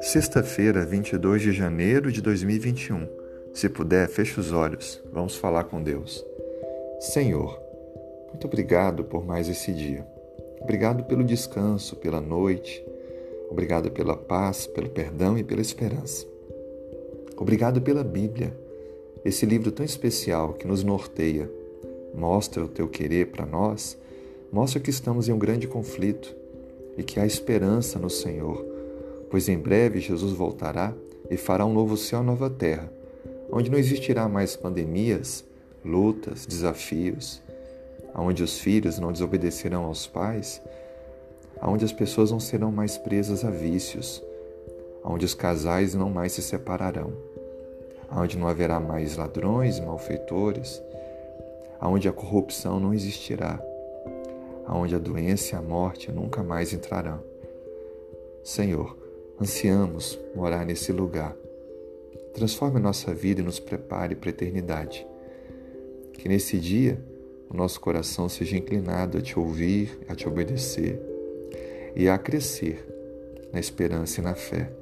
Sexta-feira, 22 de janeiro de 2021. Se puder, feche os olhos. Vamos falar com Deus. Senhor, muito obrigado por mais esse dia. Obrigado pelo descanso, pela noite. Obrigado pela paz, pelo perdão e pela esperança. Obrigado pela Bíblia, esse livro tão especial que nos norteia, mostra o teu querer para nós, mostra que estamos em um grande conflito e que há esperança no Senhor pois em breve Jesus voltará e fará um novo céu e nova terra, onde não existirá mais pandemias, lutas, desafios, onde os filhos não desobedecerão aos pais, onde as pessoas não serão mais presas a vícios, onde os casais não mais se separarão, onde não haverá mais ladrões e malfeitores, onde a corrupção não existirá, onde a doença e a morte nunca mais entrarão. Senhor, Ansiamos morar nesse lugar. Transforme nossa vida e nos prepare para a eternidade. Que nesse dia o nosso coração seja inclinado a te ouvir, a te obedecer e a crescer na esperança e na fé.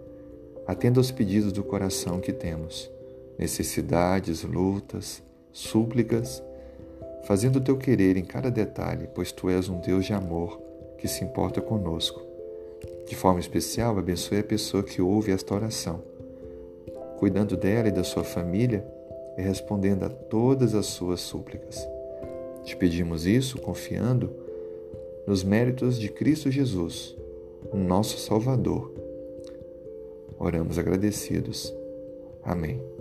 Atenda aos pedidos do coração que temos, necessidades, lutas, súplicas, fazendo o teu querer em cada detalhe, pois tu és um Deus de amor que se importa conosco de forma especial, abençoe a pessoa que ouve esta oração, cuidando dela e da sua família e respondendo a todas as suas súplicas. Te pedimos isso confiando nos méritos de Cristo Jesus, nosso Salvador. Oramos agradecidos. Amém.